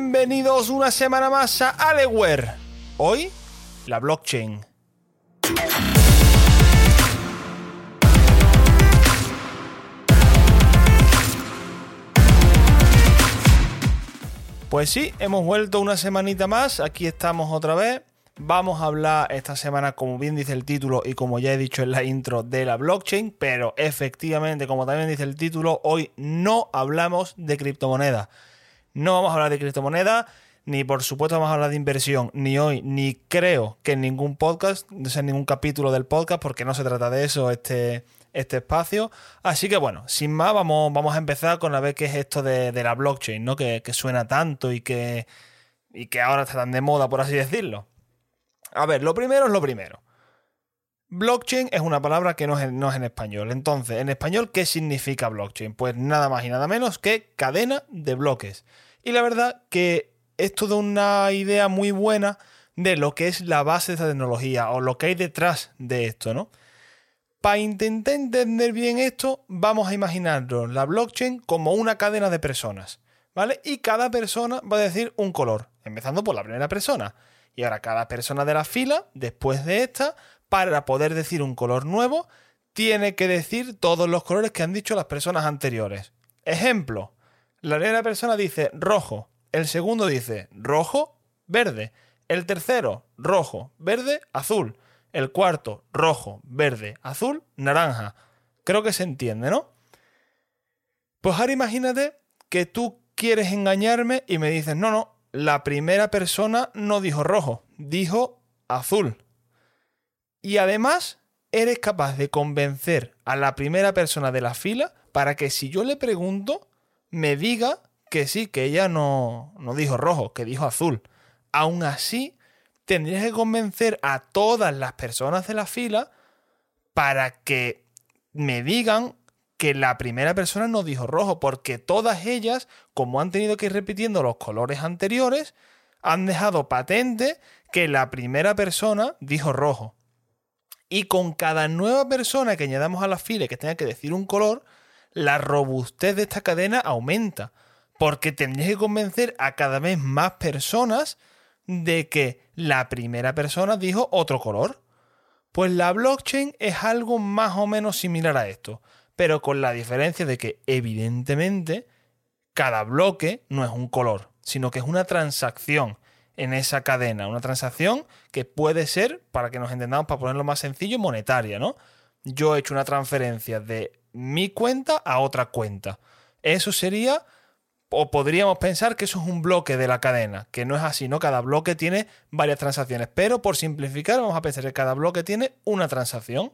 Bienvenidos una semana más a Aleware. Hoy, la blockchain. Pues sí, hemos vuelto una semanita más, aquí estamos otra vez. Vamos a hablar esta semana, como bien dice el título y como ya he dicho en la intro, de la blockchain, pero efectivamente, como también dice el título, hoy no hablamos de criptomonedas. No vamos a hablar de criptomonedas, ni por supuesto vamos a hablar de inversión, ni hoy, ni creo que en ningún podcast, en ningún capítulo del podcast, porque no se trata de eso este, este espacio. Así que bueno, sin más, vamos, vamos a empezar con a ver qué es esto de, la blockchain, ¿no? Que, suena tanto y que, y que ahora está tan de moda, por así decirlo. A ver, lo primero es lo primero. Blockchain es una palabra que no es, no es, en español. Entonces, en español, ¿qué significa blockchain? Pues nada más y nada menos que cadena de bloques. Y la verdad que esto da una idea muy buena de lo que es la base de esta tecnología o lo que hay detrás de esto, ¿no? Para intentar entender bien esto, vamos a imaginarnos la blockchain como una cadena de personas, ¿vale? Y cada persona va a decir un color, empezando por la primera persona. Y ahora cada persona de la fila, después de esta, para poder decir un color nuevo, tiene que decir todos los colores que han dicho las personas anteriores. Ejemplo, la primera persona dice rojo, el segundo dice rojo, verde, el tercero rojo, verde, azul. El cuarto, rojo, verde, azul, naranja. Creo que se entiende, ¿no? Pues ahora imagínate que tú quieres engañarme y me dices, no, no, la primera persona no dijo rojo, dijo azul. Y además eres capaz de convencer a la primera persona de la fila para que si yo le pregunto, me diga que sí, que ella no, no dijo rojo, que dijo azul. Aún así, tendrías que convencer a todas las personas de la fila para que me digan que la primera persona no dijo rojo, porque todas ellas, como han tenido que ir repitiendo los colores anteriores, han dejado patente que la primera persona dijo rojo. Y con cada nueva persona que añadamos a la fila y que tenga que decir un color, la robustez de esta cadena aumenta. Porque tendrías que convencer a cada vez más personas de que la primera persona dijo otro color. Pues la blockchain es algo más o menos similar a esto, pero con la diferencia de que evidentemente cada bloque no es un color, sino que es una transacción en esa cadena, una transacción que puede ser, para que nos entendamos, para ponerlo más sencillo, monetaria, ¿no? Yo he hecho una transferencia de mi cuenta a otra cuenta. Eso sería o podríamos pensar que eso es un bloque de la cadena, que no es así, ¿no? Cada bloque tiene varias transacciones, pero por simplificar vamos a pensar que cada bloque tiene una transacción.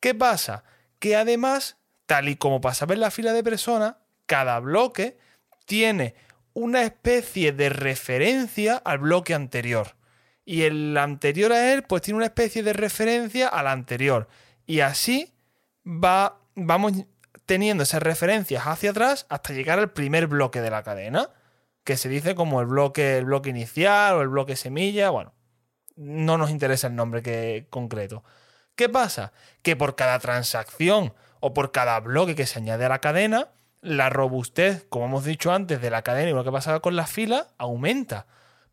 ¿Qué pasa? Que además, tal y como pasa en la fila de personas, cada bloque tiene una especie de referencia al bloque anterior. Y el anterior a él, pues tiene una especie de referencia al anterior. Y así va, vamos teniendo esas referencias hacia atrás hasta llegar al primer bloque de la cadena, que se dice como el bloque, el bloque inicial o el bloque semilla, bueno, no nos interesa el nombre que, concreto. ¿Qué pasa? Que por cada transacción o por cada bloque que se añade a la cadena, la robustez, como hemos dicho antes, de la cadena lo que pasaba con las filas, aumenta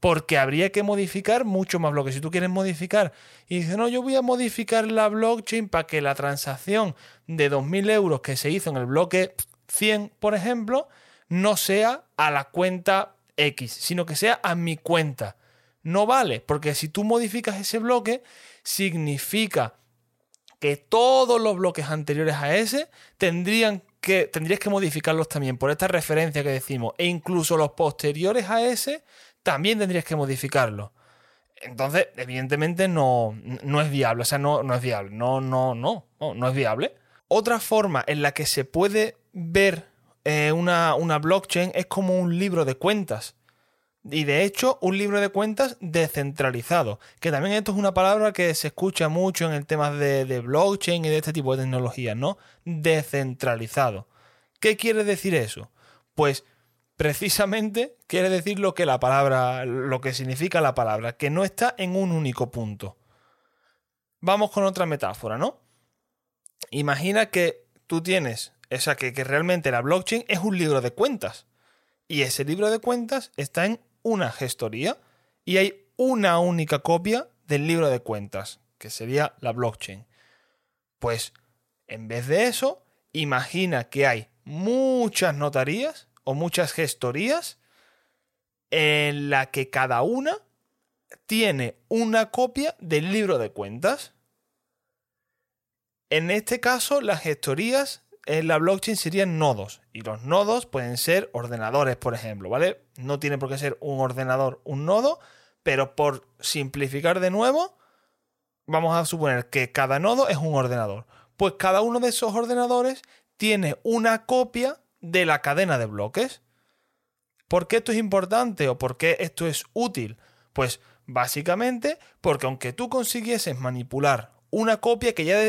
porque habría que modificar mucho más bloques. Si tú quieres modificar y dices, no, yo voy a modificar la blockchain para que la transacción de 2.000 euros que se hizo en el bloque 100, por ejemplo, no sea a la cuenta X, sino que sea a mi cuenta. No vale, porque si tú modificas ese bloque, significa que todos los bloques anteriores a ese tendrían que, tendrías que modificarlos también por esta referencia que decimos, e incluso los posteriores a ese también tendrías que modificarlo. Entonces, evidentemente no, no es viable, o sea, no, no es viable, no, no, no, no, es viable. Otra forma en la que se puede ver eh, una, una blockchain es como un libro de cuentas. Y de hecho, un libro de cuentas descentralizado. Que también esto es una palabra que se escucha mucho en el tema de, de, blockchain y de este tipo de tecnologías, ¿no? Descentralizado. ¿Qué quiere decir eso? Pues precisamente quiere decir lo que la palabra, lo que significa la palabra, que no está en un único punto. Vamos con otra metáfora, ¿no? Imagina que tú tienes, esa que, que realmente la blockchain es un libro de cuentas. Y ese libro de cuentas está en una gestoría y hay una única copia del libro de cuentas, que sería la blockchain. Pues en vez de eso, imagina que hay muchas notarías o muchas gestorías en la que cada una tiene una copia del libro de cuentas. En este caso, las gestorías en la blockchain serían nodos. Y los nodos pueden ser ordenadores, por ejemplo, ¿vale? No tiene por qué ser un ordenador, un nodo, pero por simplificar de nuevo, vamos a suponer que cada nodo es un ordenador. Pues cada uno de esos ordenadores tiene una copia de la cadena de bloques. ¿Por qué esto es importante o por qué esto es útil? Pues básicamente porque aunque tú consiguieses manipular una copia que ya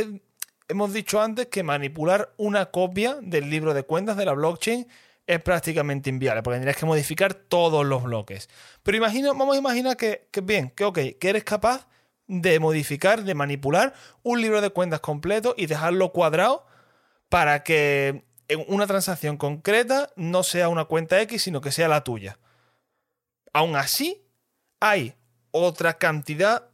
hemos dicho antes que manipular una copia del libro de cuentas de la blockchain es prácticamente inviable, porque tendrías que modificar todos los bloques. Pero imagina, vamos a imaginar que, que bien, que ok, que eres capaz de modificar, de manipular un libro de cuentas completo y dejarlo cuadrado para que en una transacción concreta no sea una cuenta X, sino que sea la tuya. Aún así, hay otra cantidad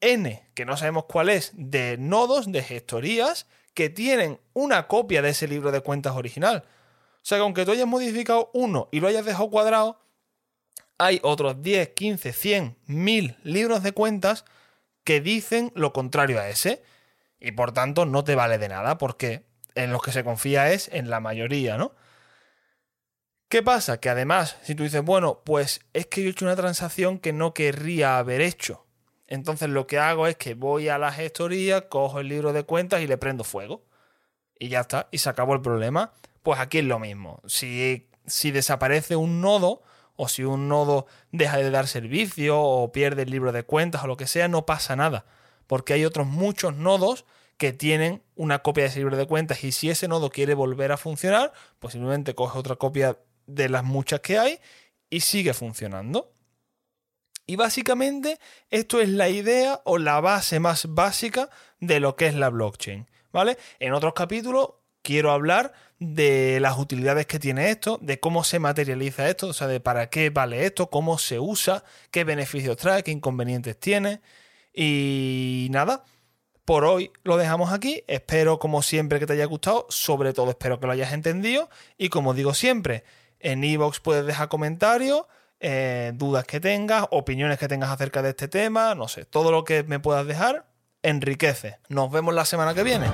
N, que no sabemos cuál es, de nodos, de gestorías, que tienen una copia de ese libro de cuentas original. O sea que aunque tú hayas modificado uno y lo hayas dejado cuadrado, hay otros 10, 15, 100, 1000 libros de cuentas que dicen lo contrario a ese. Y por tanto no te vale de nada porque en los que se confía es en la mayoría, ¿no? ¿Qué pasa? Que además, si tú dices, bueno, pues es que yo he hecho una transacción que no querría haber hecho. Entonces lo que hago es que voy a la gestoría, cojo el libro de cuentas y le prendo fuego. Y ya está, y se acabó el problema. Pues aquí es lo mismo. Si, si desaparece un nodo, o si un nodo deja de dar servicio, o pierde el libro de cuentas, o lo que sea, no pasa nada. Porque hay otros muchos nodos que tienen una copia de ese libro de cuentas. Y si ese nodo quiere volver a funcionar, pues simplemente coge otra copia de las muchas que hay y sigue funcionando. Y básicamente esto es la idea o la base más básica de lo que es la blockchain. ¿Vale? En otros capítulos quiero hablar de las utilidades que tiene esto, de cómo se materializa esto, o sea, de para qué vale esto, cómo se usa, qué beneficios trae, qué inconvenientes tiene. Y nada, por hoy lo dejamos aquí. Espero, como siempre, que te haya gustado. Sobre todo, espero que lo hayas entendido. Y como digo siempre, en iVoox puedes dejar comentarios. Eh, dudas que tengas, opiniones que tengas acerca de este tema, no sé, todo lo que me puedas dejar enriquece. Nos vemos la semana que viene.